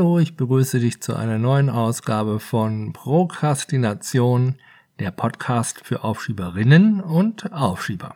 Hallo, ich begrüße dich zu einer neuen Ausgabe von Prokrastination, der Podcast für Aufschieberinnen und Aufschieber.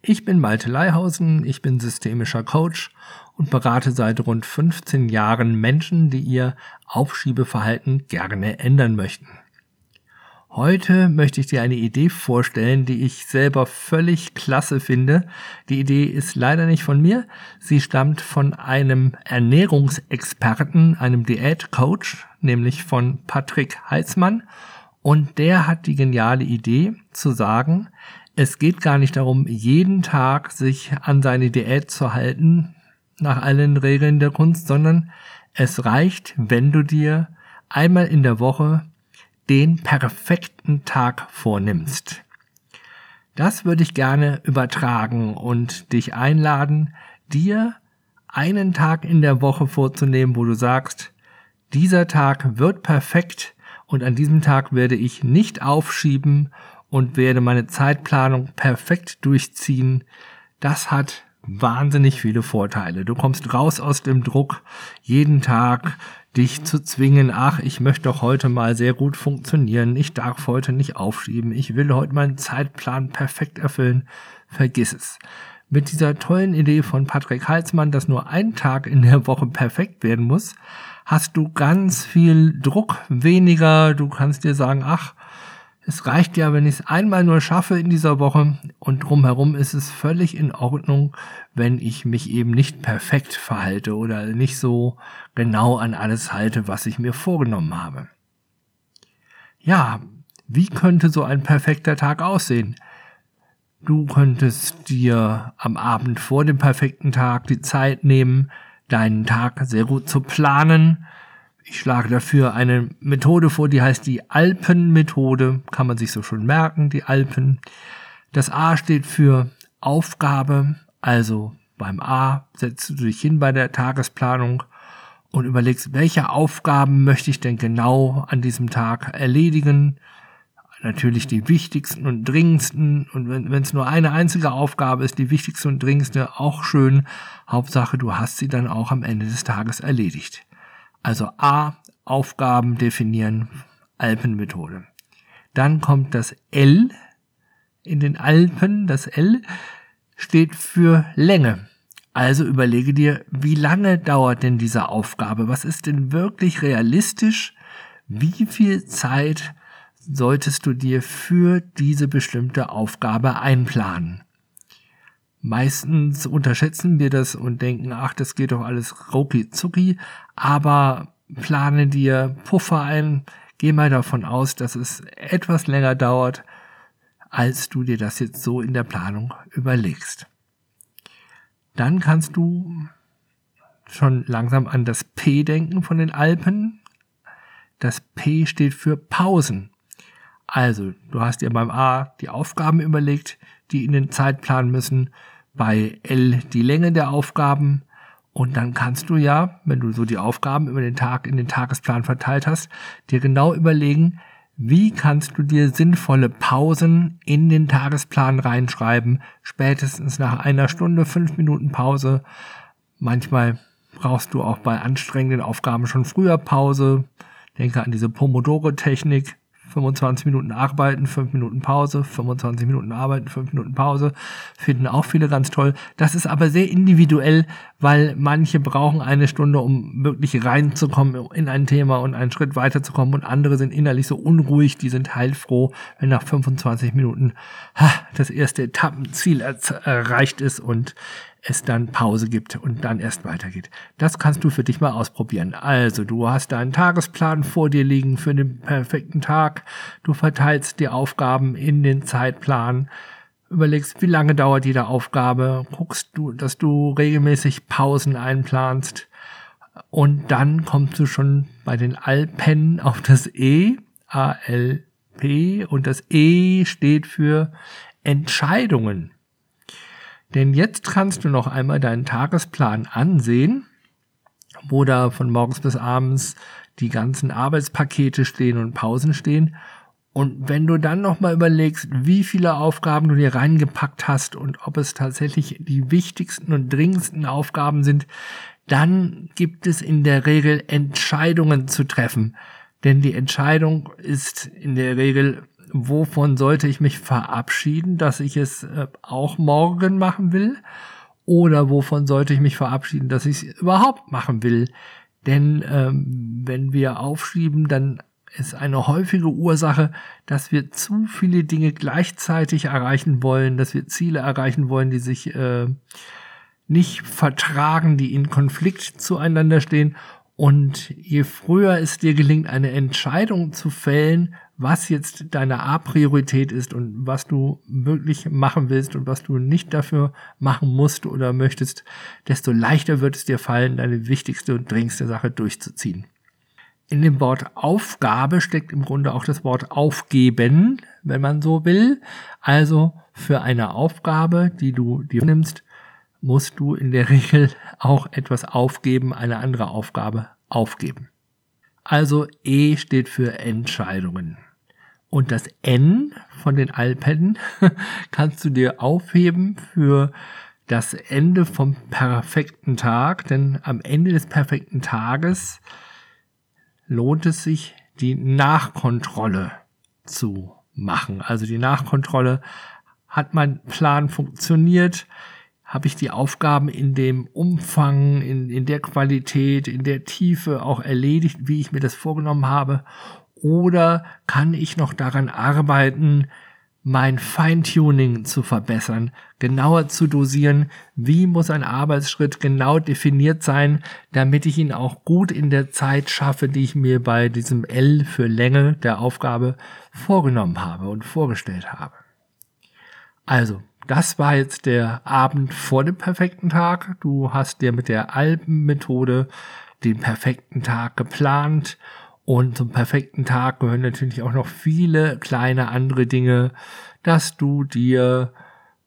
Ich bin Malte Leihausen, ich bin systemischer Coach und berate seit rund 15 Jahren Menschen, die ihr Aufschiebeverhalten gerne ändern möchten. Heute möchte ich dir eine Idee vorstellen, die ich selber völlig klasse finde. Die Idee ist leider nicht von mir. Sie stammt von einem Ernährungsexperten, einem Diätcoach, nämlich von Patrick Heitzmann. Und der hat die geniale Idee zu sagen, es geht gar nicht darum, jeden Tag sich an seine Diät zu halten, nach allen Regeln der Kunst, sondern es reicht, wenn du dir einmal in der Woche den perfekten Tag vornimmst. Das würde ich gerne übertragen und dich einladen, dir einen Tag in der Woche vorzunehmen, wo du sagst, dieser Tag wird perfekt und an diesem Tag werde ich nicht aufschieben und werde meine Zeitplanung perfekt durchziehen. Das hat wahnsinnig viele Vorteile. Du kommst raus aus dem Druck, jeden Tag dich zu zwingen, ach, ich möchte doch heute mal sehr gut funktionieren, ich darf heute nicht aufschieben, ich will heute meinen Zeitplan perfekt erfüllen, vergiss es. Mit dieser tollen Idee von Patrick Halsmann, dass nur ein Tag in der Woche perfekt werden muss, hast du ganz viel Druck weniger, du kannst dir sagen, ach, es reicht ja, wenn ich es einmal nur schaffe in dieser Woche und drumherum ist es völlig in Ordnung, wenn ich mich eben nicht perfekt verhalte oder nicht so genau an alles halte, was ich mir vorgenommen habe. Ja, wie könnte so ein perfekter Tag aussehen? Du könntest dir am Abend vor dem perfekten Tag die Zeit nehmen, deinen Tag sehr gut zu planen, ich schlage dafür eine Methode vor, die heißt die Alpenmethode. Kann man sich so schon merken, die Alpen. Das A steht für Aufgabe. Also beim A setzt du dich hin bei der Tagesplanung und überlegst, welche Aufgaben möchte ich denn genau an diesem Tag erledigen. Natürlich die wichtigsten und dringendsten. Und wenn es nur eine einzige Aufgabe ist, die wichtigste und dringendste, auch schön. Hauptsache, du hast sie dann auch am Ende des Tages erledigt. Also A, Aufgaben definieren, Alpenmethode. Dann kommt das L in den Alpen. Das L steht für Länge. Also überlege dir, wie lange dauert denn diese Aufgabe? Was ist denn wirklich realistisch? Wie viel Zeit solltest du dir für diese bestimmte Aufgabe einplanen? Meistens unterschätzen wir das und denken, ach, das geht doch alles rucki zucki, aber plane dir Puffer ein, geh mal davon aus, dass es etwas länger dauert, als du dir das jetzt so in der Planung überlegst. Dann kannst du schon langsam an das P denken von den Alpen. Das P steht für Pausen. Also, du hast dir beim A die Aufgaben überlegt, die in den Zeitplan müssen bei L die Länge der Aufgaben und dann kannst du ja, wenn du so die Aufgaben über den Tag in den Tagesplan verteilt hast, dir genau überlegen, wie kannst du dir sinnvolle Pausen in den Tagesplan reinschreiben, spätestens nach einer Stunde, fünf Minuten Pause. Manchmal brauchst du auch bei anstrengenden Aufgaben schon früher Pause. Denke an diese Pomodoro-Technik. 25 Minuten arbeiten, 5 Minuten Pause, 25 Minuten arbeiten, 5 Minuten Pause, finden auch viele ganz toll. Das ist aber sehr individuell, weil manche brauchen eine Stunde, um wirklich reinzukommen in ein Thema und einen Schritt weiterzukommen und andere sind innerlich so unruhig, die sind heilfroh, wenn nach 25 Minuten ha, das erste Etappenziel erreicht ist und es dann Pause gibt und dann erst weitergeht. Das kannst du für dich mal ausprobieren. Also, du hast deinen Tagesplan vor dir liegen für den perfekten Tag. Du verteilst die Aufgaben in den Zeitplan. Überlegst, wie lange dauert jede Aufgabe. Guckst du, dass du regelmäßig Pausen einplanst. Und dann kommst du schon bei den Alpen auf das E, A-L-P. Und das E steht für Entscheidungen. Denn jetzt kannst du noch einmal deinen Tagesplan ansehen, wo da von morgens bis abends die ganzen Arbeitspakete stehen und Pausen stehen. Und wenn du dann nochmal überlegst, wie viele Aufgaben du dir reingepackt hast und ob es tatsächlich die wichtigsten und dringendsten Aufgaben sind, dann gibt es in der Regel Entscheidungen zu treffen. Denn die Entscheidung ist in der Regel, wovon sollte ich mich verabschieden, dass ich es äh, auch morgen machen will? Oder wovon sollte ich mich verabschieden, dass ich es überhaupt machen will? Denn ähm, wenn wir aufschieben, dann ist eine häufige Ursache, dass wir zu viele Dinge gleichzeitig erreichen wollen, dass wir Ziele erreichen wollen, die sich äh, nicht vertragen, die in Konflikt zueinander stehen. Und je früher es dir gelingt, eine Entscheidung zu fällen, was jetzt deine A-Priorität ist und was du wirklich machen willst und was du nicht dafür machen musst oder möchtest, desto leichter wird es dir fallen, deine wichtigste und dringendste Sache durchzuziehen. In dem Wort Aufgabe steckt im Grunde auch das Wort aufgeben, wenn man so will. Also für eine Aufgabe, die du dir nimmst, musst du in der Regel auch etwas aufgeben, eine andere Aufgabe aufgeben. Also E steht für Entscheidungen. Und das N von den Alpen kannst du dir aufheben für das Ende vom perfekten Tag, denn am Ende des perfekten Tages lohnt es sich, die Nachkontrolle zu machen. Also die Nachkontrolle, hat mein Plan funktioniert? habe ich die Aufgaben in dem Umfang, in, in der Qualität, in der Tiefe auch erledigt, wie ich mir das vorgenommen habe? Oder kann ich noch daran arbeiten, mein Feintuning zu verbessern, genauer zu dosieren, wie muss ein Arbeitsschritt genau definiert sein, damit ich ihn auch gut in der Zeit schaffe, die ich mir bei diesem L für Länge der Aufgabe vorgenommen habe und vorgestellt habe. Also, das war jetzt der Abend vor dem perfekten Tag. Du hast dir mit der Alpenmethode den perfekten Tag geplant. Und zum perfekten Tag gehören natürlich auch noch viele kleine andere Dinge, dass du dir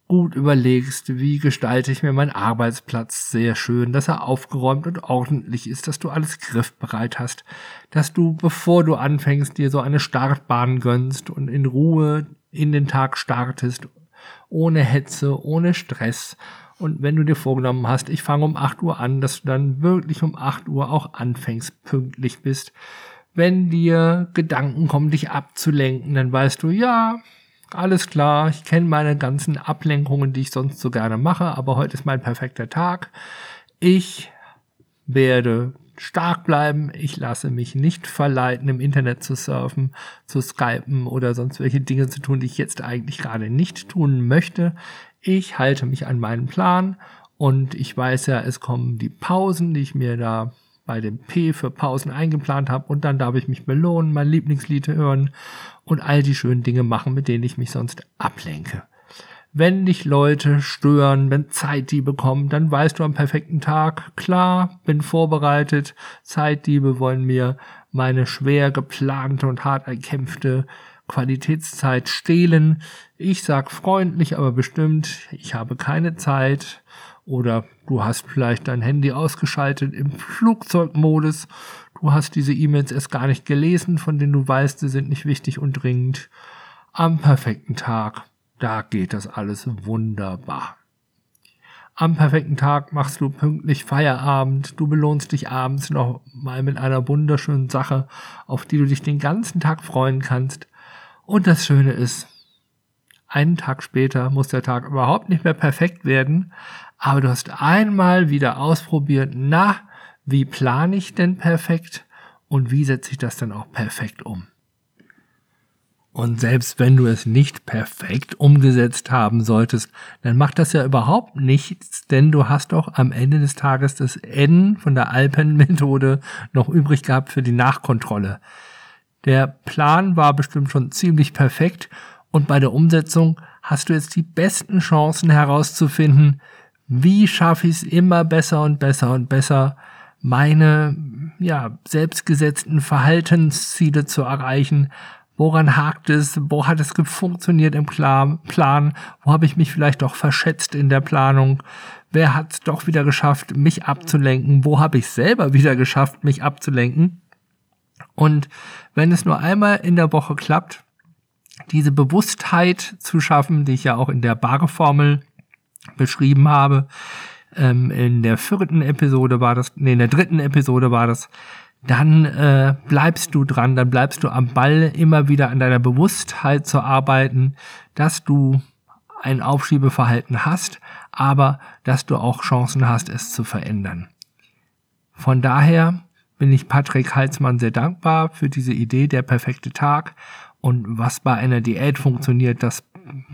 gut überlegst, wie gestalte ich mir meinen Arbeitsplatz sehr schön, dass er aufgeräumt und ordentlich ist, dass du alles griffbereit hast, dass du, bevor du anfängst, dir so eine Startbahn gönnst und in Ruhe in den Tag startest ohne Hetze, ohne Stress. Und wenn du dir vorgenommen hast, ich fange um 8 Uhr an, dass du dann wirklich um 8 Uhr auch anfängst, pünktlich bist. Wenn dir Gedanken kommen, dich abzulenken, dann weißt du, ja, alles klar, ich kenne meine ganzen Ablenkungen, die ich sonst so gerne mache, aber heute ist mein perfekter Tag. Ich werde stark bleiben. Ich lasse mich nicht verleiten, im Internet zu surfen, zu skypen oder sonst welche Dinge zu tun, die ich jetzt eigentlich gerade nicht tun möchte. Ich halte mich an meinen Plan und ich weiß ja, es kommen die Pausen, die ich mir da bei dem P für Pausen eingeplant habe und dann darf ich mich belohnen, mein Lieblingslied hören und all die schönen Dinge machen, mit denen ich mich sonst ablenke. Wenn dich Leute stören, wenn Zeitdiebe kommen, dann weißt du am perfekten Tag, klar, bin vorbereitet, Zeitdiebe wollen mir meine schwer geplante und hart erkämpfte Qualitätszeit stehlen. Ich sag freundlich, aber bestimmt, ich habe keine Zeit. Oder du hast vielleicht dein Handy ausgeschaltet im Flugzeugmodus. Du hast diese E-Mails erst gar nicht gelesen, von denen du weißt, sie sind nicht wichtig und dringend. Am perfekten Tag da geht das alles wunderbar. Am perfekten Tag machst du pünktlich Feierabend, du belohnst dich abends noch mal mit einer wunderschönen Sache, auf die du dich den ganzen Tag freuen kannst. Und das Schöne ist, einen Tag später muss der Tag überhaupt nicht mehr perfekt werden, aber du hast einmal wieder ausprobiert, na, wie plane ich denn perfekt und wie setze ich das dann auch perfekt um. Und selbst wenn du es nicht perfekt umgesetzt haben solltest, dann macht das ja überhaupt nichts, denn du hast doch am Ende des Tages das N von der Alpenmethode noch übrig gehabt für die Nachkontrolle. Der Plan war bestimmt schon ziemlich perfekt und bei der Umsetzung hast du jetzt die besten Chancen herauszufinden, wie schaffe ich es immer besser und besser und besser, meine ja, selbstgesetzten Verhaltensziele zu erreichen, Woran hakt es? Wo hat es funktioniert im Plan? Wo habe ich mich vielleicht doch verschätzt in der Planung? Wer hat es doch wieder geschafft, mich abzulenken? Wo habe ich selber wieder geschafft, mich abzulenken? Und wenn es nur einmal in der Woche klappt, diese Bewusstheit zu schaffen, die ich ja auch in der Bare-Formel beschrieben habe. Ähm, in der vierten Episode war das, nee, in der dritten Episode war das, dann äh, bleibst du dran, dann bleibst du am Ball, immer wieder an deiner Bewusstheit zu arbeiten, dass du ein Aufschiebeverhalten hast, aber dass du auch Chancen hast, es zu verändern. Von daher bin ich Patrick Halsmann sehr dankbar für diese Idee, der perfekte Tag. Und was bei einer Diät funktioniert, das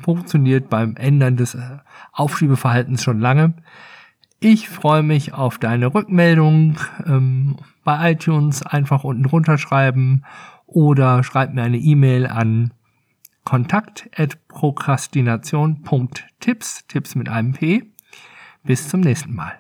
funktioniert beim Ändern des äh, Aufschiebeverhaltens schon lange. Ich freue mich auf deine Rückmeldung. Ähm, bei iTunes einfach unten drunter schreiben oder schreib mir eine E-Mail an kontakt@prokrastination.tipps, Tipps mit einem P. Bis zum nächsten Mal.